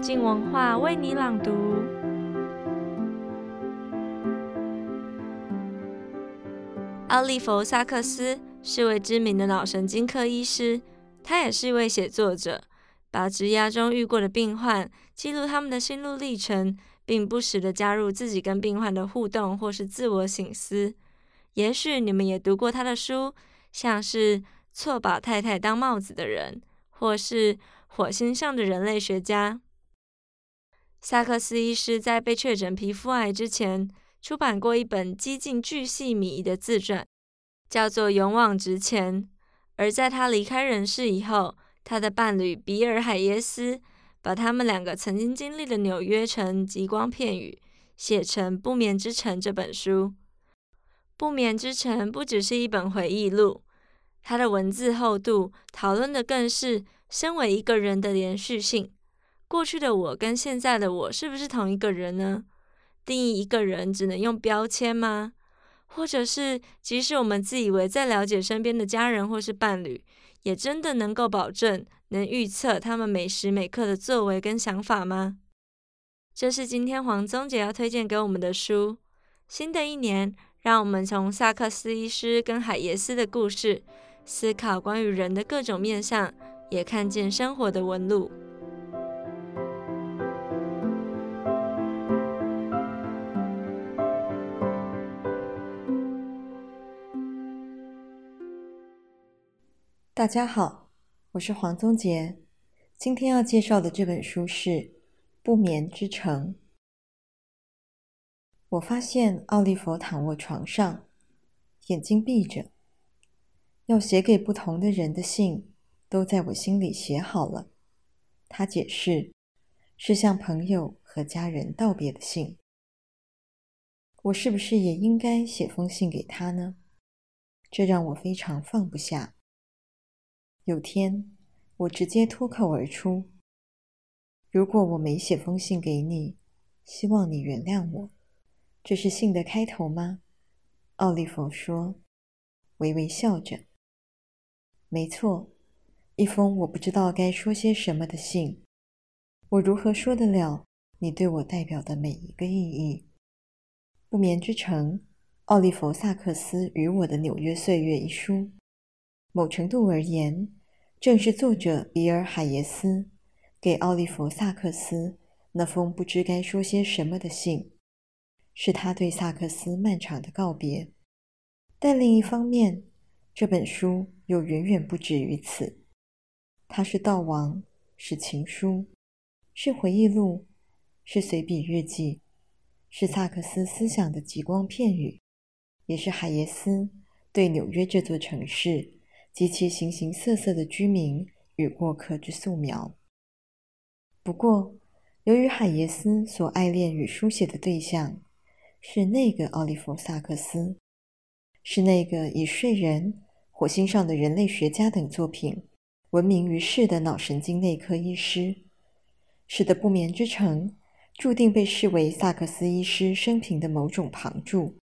静文化为你朗读。奥利弗·萨克斯是位知名的脑神经科医师，他也是一位写作者，把职涯中遇过的病患记录他们的心路历程，并不时地加入自己跟病患的互动或是自我醒思。也许你们也读过他的书，像是《错把太太当帽子的人》，或是《火星上的人类学家》。萨克斯医师在被确诊皮肤癌之前，出版过一本几近巨细靡遗的自传，叫做《勇往直前》。而在他离开人世以后，他的伴侣比尔·海耶斯把他们两个曾经经历的纽约城极光片羽写成《不眠之城》这本书。《不眠之城》不只是一本回忆录，它的文字厚度讨论的更是身为一个人的连续性。过去的我跟现在的我是不是同一个人呢？定义一个人只能用标签吗？或者是，即使我们自以为在了解身边的家人或是伴侣，也真的能够保证能预测他们每时每刻的作为跟想法吗？这是今天黄宗杰要推荐给我们的书。新的一年，让我们从萨克斯医师跟海耶斯的故事，思考关于人的各种面向，也看见生活的纹路。大家好，我是黄宗杰。今天要介绍的这本书是《不眠之城》。我发现奥利弗躺卧床上，眼睛闭着，要写给不同的人的信都在我心里写好了。他解释，是向朋友和家人道别的信。我是不是也应该写封信给他呢？这让我非常放不下。有天，我直接脱口而出：“如果我没写封信给你，希望你原谅我。”这是信的开头吗？奥利弗说，微微笑着：“没错，一封我不知道该说些什么的信。我如何说得了你对我代表的每一个意义？”《不眠之城》，奥利弗·萨克斯与我的纽约岁月一书，某程度而言，正是作者比尔·海耶斯给奥利弗·萨克斯那封不知该说些什么的信，是他对萨克斯漫长的告别。但另一方面，这本书又远远不止于此。它是悼亡，是情书，是回忆录，是随笔日记，是萨克斯思想的吉光片羽，也是海耶斯对纽约这座城市。及其形形色色的居民与过客之素描。不过，由于海耶斯所爱恋与书写的对象是那个奥利弗·萨克斯，是那个以《睡人》《火星上的人类学家》等作品闻名于世的脑神经内科医师，使得《不眠之城》注定被视为萨克斯医师生平的某种旁注。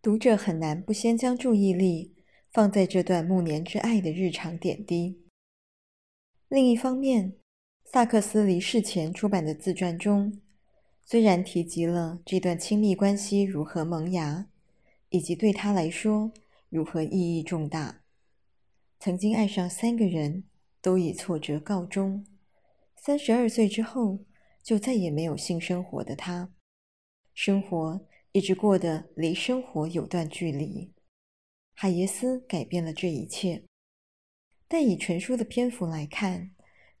读者很难不先将注意力。放在这段暮年之爱的日常点滴。另一方面，萨克斯离世前出版的自传中，虽然提及了这段亲密关系如何萌芽，以及对他来说如何意义重大，曾经爱上三个人都以挫折告终，三十二岁之后就再也没有性生活的他，生活一直过得离生活有段距离。海耶斯改变了这一切，但以全书的篇幅来看，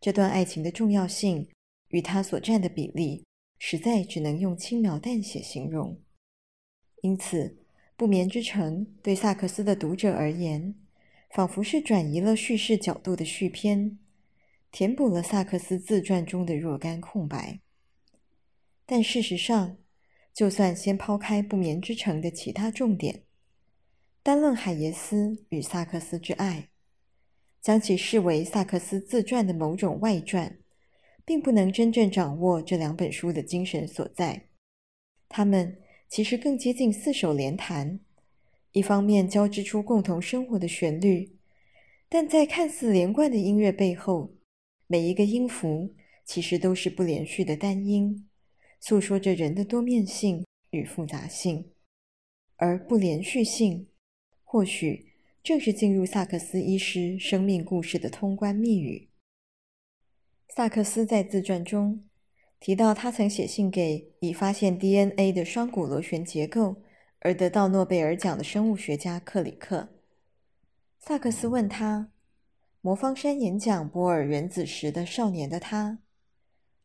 这段爱情的重要性与他所占的比例，实在只能用轻描淡写形容。因此，《不眠之城》对萨克斯的读者而言，仿佛是转移了叙事角度的续篇，填补了萨克斯自传中的若干空白。但事实上，就算先抛开《不眠之城》的其他重点，单论海耶斯与萨克斯之爱，将其视为萨克斯自传的某种外传，并不能真正掌握这两本书的精神所在。他们其实更接近四手联弹，一方面交织出共同生活的旋律，但在看似连贯的音乐背后，每一个音符其实都是不连续的单音，诉说着人的多面性与复杂性。而不连续性，或许正是进入萨克斯医师生命故事的通关密语。萨克斯在自传中提到，他曾写信给已发现 DNA 的双股螺旋结构而得到诺贝尔奖的生物学家克里克。萨克斯问他。魔方山演讲玻尔原子时的少年的他，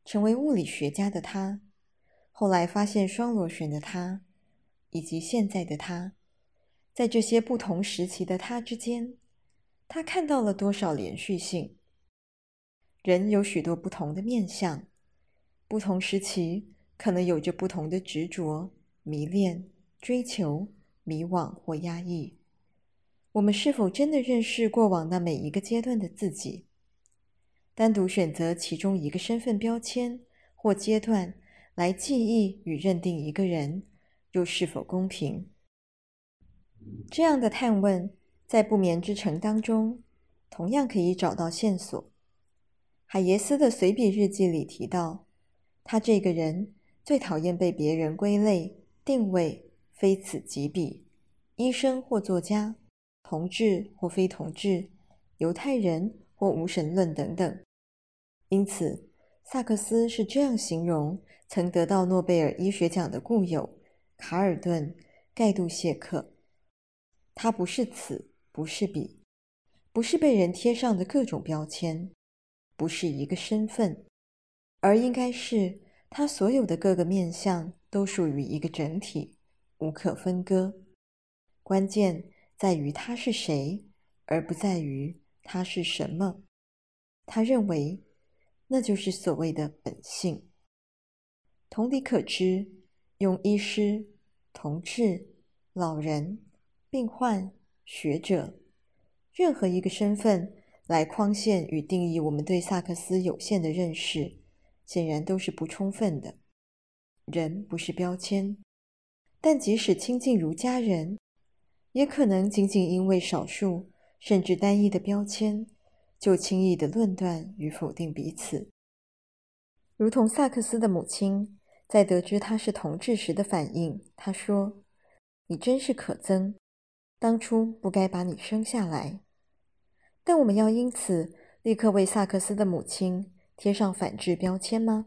成为物理学家的他，后来发现双螺旋的他，以及现在的他，在这些不同时期的他之间，他看到了多少连续性？人有许多不同的面相，不同时期可能有着不同的执着、迷恋、追求、迷惘或压抑。我们是否真的认识过往那每一个阶段的自己？单独选择其中一个身份标签或阶段来记忆与认定一个人，又是否公平？这样的探问，在不眠之城当中，同样可以找到线索。海耶斯的随笔日记里提到，他这个人最讨厌被别人归类、定位，非此即彼，医生或作家。同志或非同志，犹太人或无神论等等。因此，萨克斯是这样形容曾得到诺贝尔医学奖的故友卡尔顿·盖杜谢克：他不是此，不是彼，不是被人贴上的各种标签，不是一个身份，而应该是他所有的各个面相都属于一个整体，无可分割。关键。在于他是谁，而不在于他是什么。他认为，那就是所谓的本性。同理可知，用医师、同志、老人、病患、学者，任何一个身份来框限与定义我们对萨克斯有限的认识，显然都是不充分的。人不是标签，但即使亲近如家人。也可能仅仅因为少数甚至单一的标签，就轻易地论断与否定彼此。如同萨克斯的母亲在得知他是同志时的反应，她说：“你真是可憎，当初不该把你生下来。”但我们要因此立刻为萨克斯的母亲贴上反制标签吗？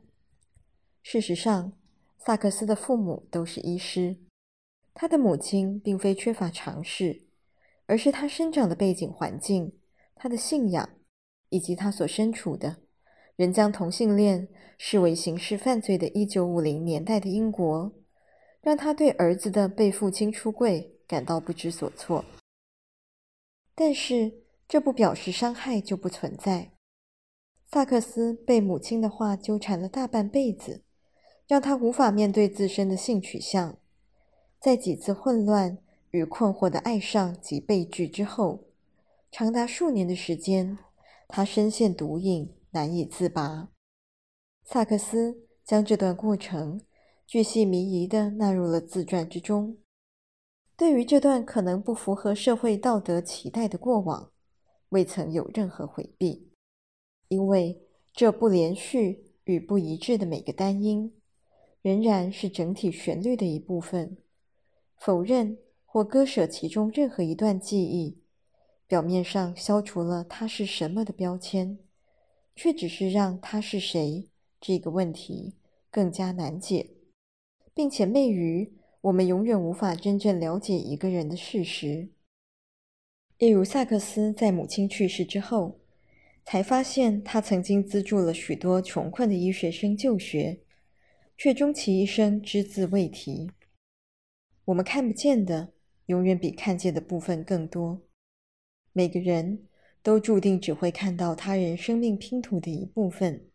事实上，萨克斯的父母都是医师。他的母亲并非缺乏常识，而是他生长的背景环境、他的信仰，以及他所身处的仍将同性恋视为刑事犯罪的1950年代的英国，让他对儿子的被父亲出柜感到不知所措。但是，这不表示伤害就不存在。萨克斯被母亲的话纠缠了大半辈子，让他无法面对自身的性取向。在几次混乱与困惑的爱上及被拒之后，长达数年的时间，他深陷毒瘾，难以自拔。萨克斯将这段过程巨细靡遗地纳入了自传之中。对于这段可能不符合社会道德期待的过往，未曾有任何回避，因为这不连续与不一致的每个单音，仍然是整体旋律的一部分。否认或割舍其中任何一段记忆，表面上消除了他是什么的标签，却只是让他是谁这个问题更加难解，并且昧于我们永远无法真正了解一个人的事实。例如，萨克斯在母亲去世之后，才发现他曾经资助了许多穷困的医学生就学，却终其一生只字未提。我们看不见的，永远比看见的部分更多。每个人都注定只会看到他人生命拼图的一部分，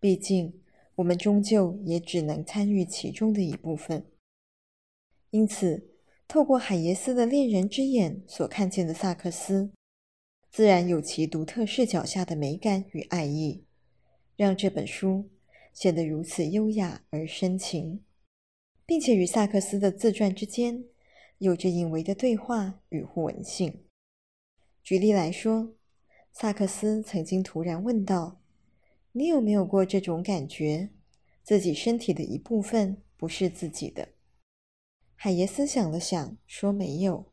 毕竟我们终究也只能参与其中的一部分。因此，透过海耶斯的恋人之眼所看见的萨克斯，自然有其独特视角下的美感与爱意，让这本书显得如此优雅而深情。并且与萨克斯的自传之间有着隐微的对话与互文性。举例来说，萨克斯曾经突然问道：“你有没有过这种感觉？自己身体的一部分不是自己的？海耶斯想了想，说：“没有。”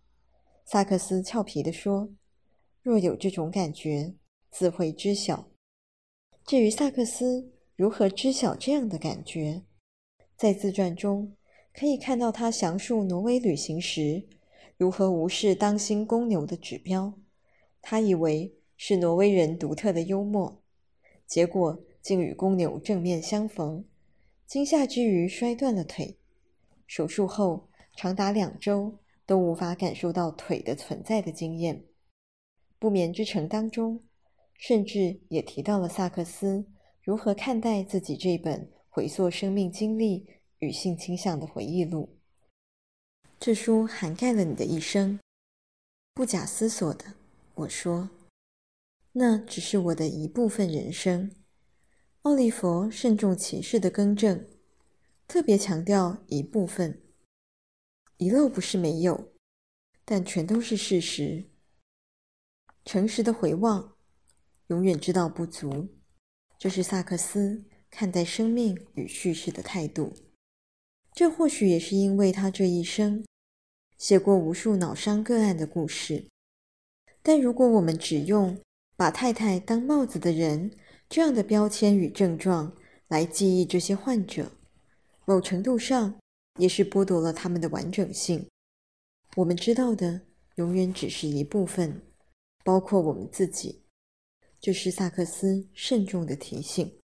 萨克斯俏皮地说：“若有这种感觉，自会知晓。”至于萨克斯如何知晓这样的感觉，在自传中可以看到他详述挪威旅行时如何无视当心公牛的指标。他以为是挪威人独特的幽默，结果竟与公牛正面相逢，惊吓之余摔断了腿。手术后长达两周都无法感受到腿的存在的经验。不眠之城当中，甚至也提到了萨克斯如何看待自己这本回溯生命经历与性倾向的回忆录。这书涵盖了你的一生，不假思索的，我说，那只是我的一部分人生。奥利弗慎重其事的更正，特别强调一部分，遗漏不是没有，但全都是事实。诚实的回望。永远知道不足，这是萨克斯看待生命与叙事的态度。这或许也是因为他这一生写过无数脑伤个案的故事。但如果我们只用把太太当帽子的人这样的标签与症状来记忆这些患者，某程度上也是剥夺了他们的完整性。我们知道的永远只是一部分，包括我们自己。这是萨克斯慎重的提醒。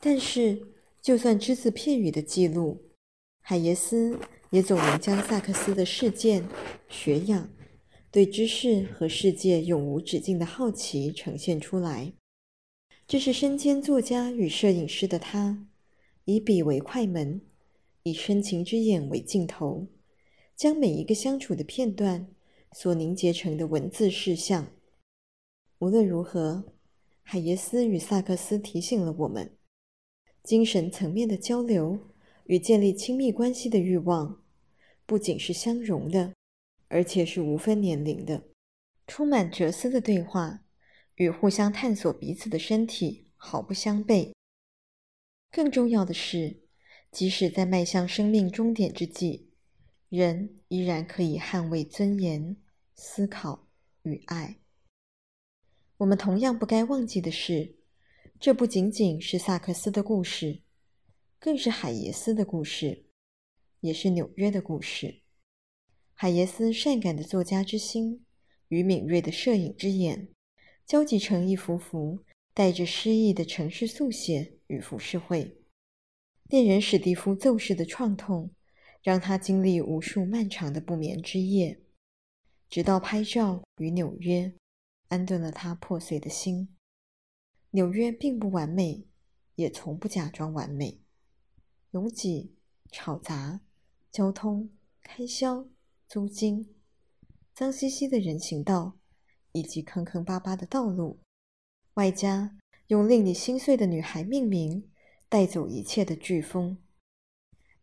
但是，就算只字片语的记录，海耶斯也总能将萨克斯的事件、学养、对知识和世界永无止境的好奇呈现出来。这是身兼作家与摄影师的他，以笔为快门，以深情之眼为镜头，将每一个相处的片段所凝结成的文字事项。无论如何，海耶斯与萨克斯提醒了我们：精神层面的交流与建立亲密关系的欲望，不仅是相容的，而且是无分年龄的。充满哲思的对话与互相探索彼此的身体毫不相悖。更重要的是，即使在迈向生命终点之际，人依然可以捍卫尊严、思考与爱。我们同样不该忘记的是，这不仅仅是萨克斯的故事，更是海耶斯的故事，也是纽约的故事。海耶斯善感的作家之心与敏锐的摄影之眼，交集成一幅幅带着诗意的城市速写与浮世绘。恋人史蒂夫骤逝的创痛，让他经历无数漫长的不眠之夜，直到拍照与纽约。安顿了他破碎的心。纽约并不完美，也从不假装完美。拥挤、吵杂、交通、开销、租金、脏兮兮的人行道，以及坑坑巴巴的道路，外加用令你心碎的女孩命名，带走一切的飓风。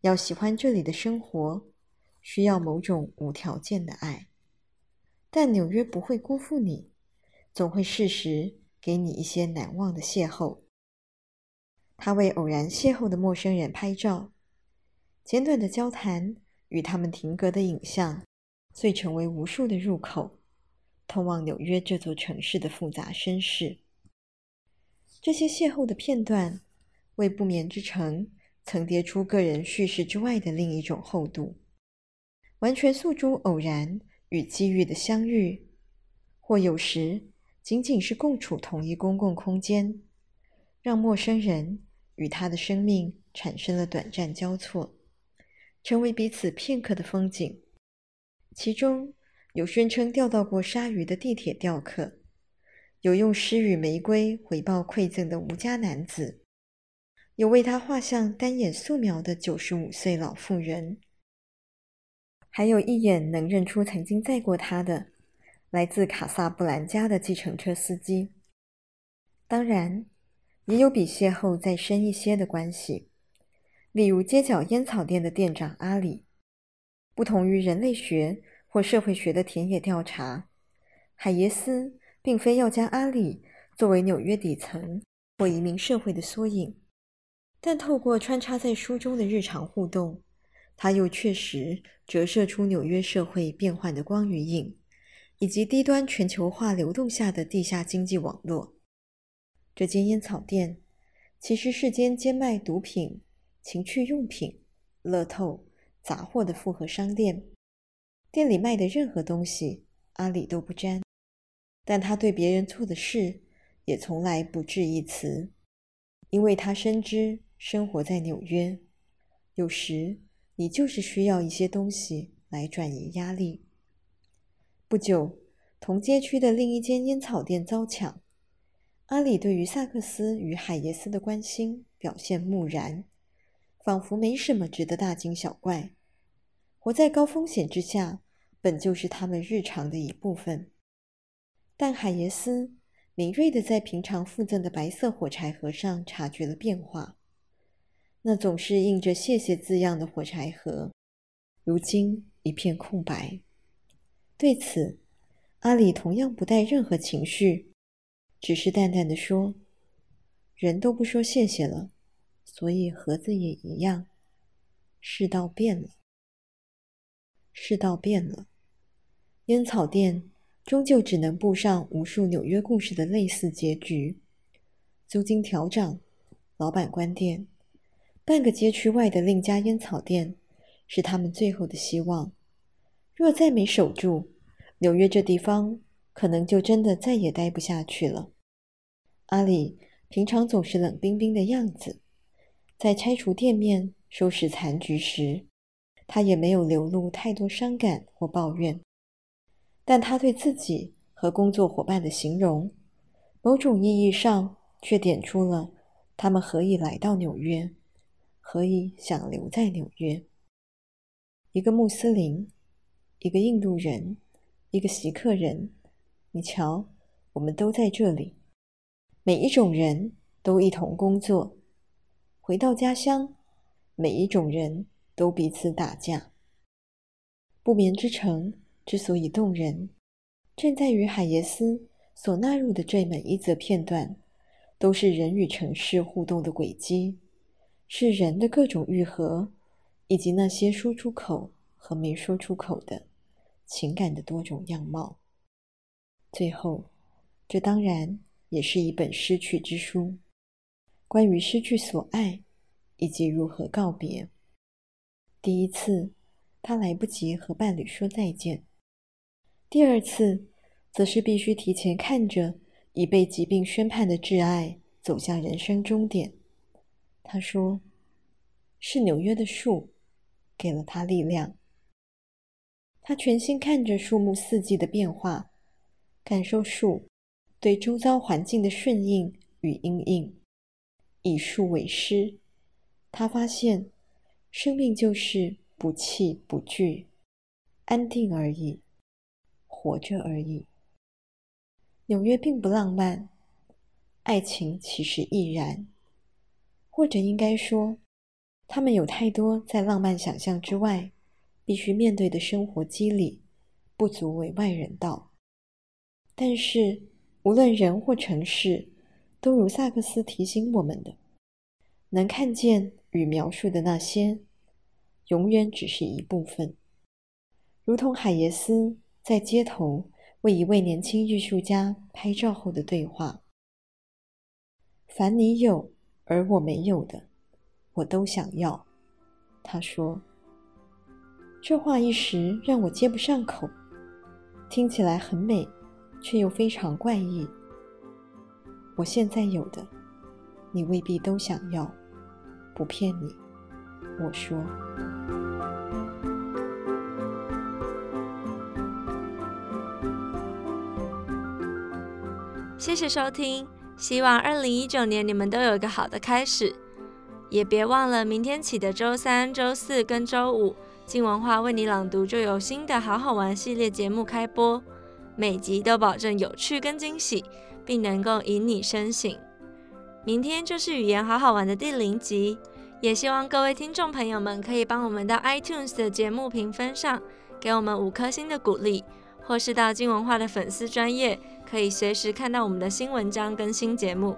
要喜欢这里的生活，需要某种无条件的爱。但纽约不会辜负你。总会适时给你一些难忘的邂逅。他为偶然邂逅的陌生人拍照，简短的交谈与他们停格的影像，遂成为无数的入口，通往纽约这座城市的复杂身世。这些邂逅的片段，为不眠之城层叠出个人叙事之外的另一种厚度，完全诉诸偶然与机遇的相遇，或有时。仅仅是共处同一公共空间，让陌生人与他的生命产生了短暂交错，成为彼此片刻的风景。其中有宣称钓到过鲨鱼的地铁钓客，有用诗与玫瑰回报馈赠的无家男子，有为他画像单眼素描的九十五岁老妇人，还有一眼能认出曾经载过他的。来自卡萨布兰加的计程车司机，当然也有比邂逅再深一些的关系，例如街角烟草店的店长阿里。不同于人类学或社会学的田野调查，海耶斯并非要将阿里作为纽约底层或移民社会的缩影，但透过穿插在书中的日常互动，它又确实折射出纽约社会变幻的光与影，以及低端全球化流动下的地下经济网络。这间烟草店其实是间兼卖毒品、情趣用品、乐透、杂货的复合商店。店里卖的任何东西，阿里都不沾，但他对别人做的事也从来不置一词，因为他深知生活在纽约，有时你就是需要一些东西来转移压力。不久，同街区的另一间烟草店遭抢，阿里对于萨克斯与海耶斯的关心表现木然，仿佛没什么值得大惊小怪。活在高风险之下，本就是他们日常的一部分。但海耶斯敏锐地在平常附赠的白色火柴盒上察觉了变化，那总是印着“谢谢”字样的火柴盒，如今一片空白。对此，阿里同样不带任何情绪，只是淡淡的说：“人都不说谢谢了，所以盒子也一样。世道变了，世道变了。”烟草店终究只能步上无数纽约故事的类似结局：租金调涨，老板关店，半个街区外的另家烟草店是他们最后的希望。若再没守住，纽约这地方可能就真的再也待不下去了。阿里平常总是冷冰冰的样子，在拆除店面、收拾残局时，他也没有流露太多伤感或抱怨。但他对自己和工作伙伴的形容，某种意义上却点出了他们何以来到纽约，何以想留在纽约。一个穆斯林，一个印度人，一个锡克人，你瞧，我们都在这里。每一种人都一同工作，回到家乡，每一种人都彼此打架。不眠之城。之所以动人，正在于海耶斯所纳入的这每一则片段，都是人与城市互动的轨迹，是人的各种愈合，以及那些说出口和没说出口的情感的多种样貌。最后，这当然也是一本失去之书，关于失去所爱以及如何告别。第一次，他来不及和伴侣说再见。第二次，则是必须提前看着已被疾病宣判的挚爱走向人生终点。他说：“是纽约的树给了他力量。”他全心看着树木四季的变化，感受树对周遭环境的顺应与因应，以树为师。他发现，生命就是不弃不惧，安定而已。活着而已。纽约并不浪漫，爱情其实亦然，或者应该说，他们有太多在浪漫想象之外必须面对的生活机理，不足为外人道。但是，无论人或城市，都如萨克斯提醒我们的，能看见与描述的那些，永远只是一部分，如同海耶斯。在街头为一位年轻艺术家拍照后的对话：“凡你有而我没有的，我都想要。”他说：“这话一时让我接不上口，听起来很美，却又非常怪异。我现在有的，你未必都想要，不骗你。”我说。谢谢收听，希望二零一九年你们都有一个好的开始，也别忘了明天起的周三、周四跟周五，静文化为你朗读就有新的好好玩系列节目开播，每集都保证有趣跟惊喜，并能够引你深省。明天就是语言好好玩的第零集，也希望各位听众朋友们可以帮我们到 iTunes 的节目评分上给我们五颗星的鼓励。或是到静文化的粉丝专业，可以随时看到我们的新文章跟新节目。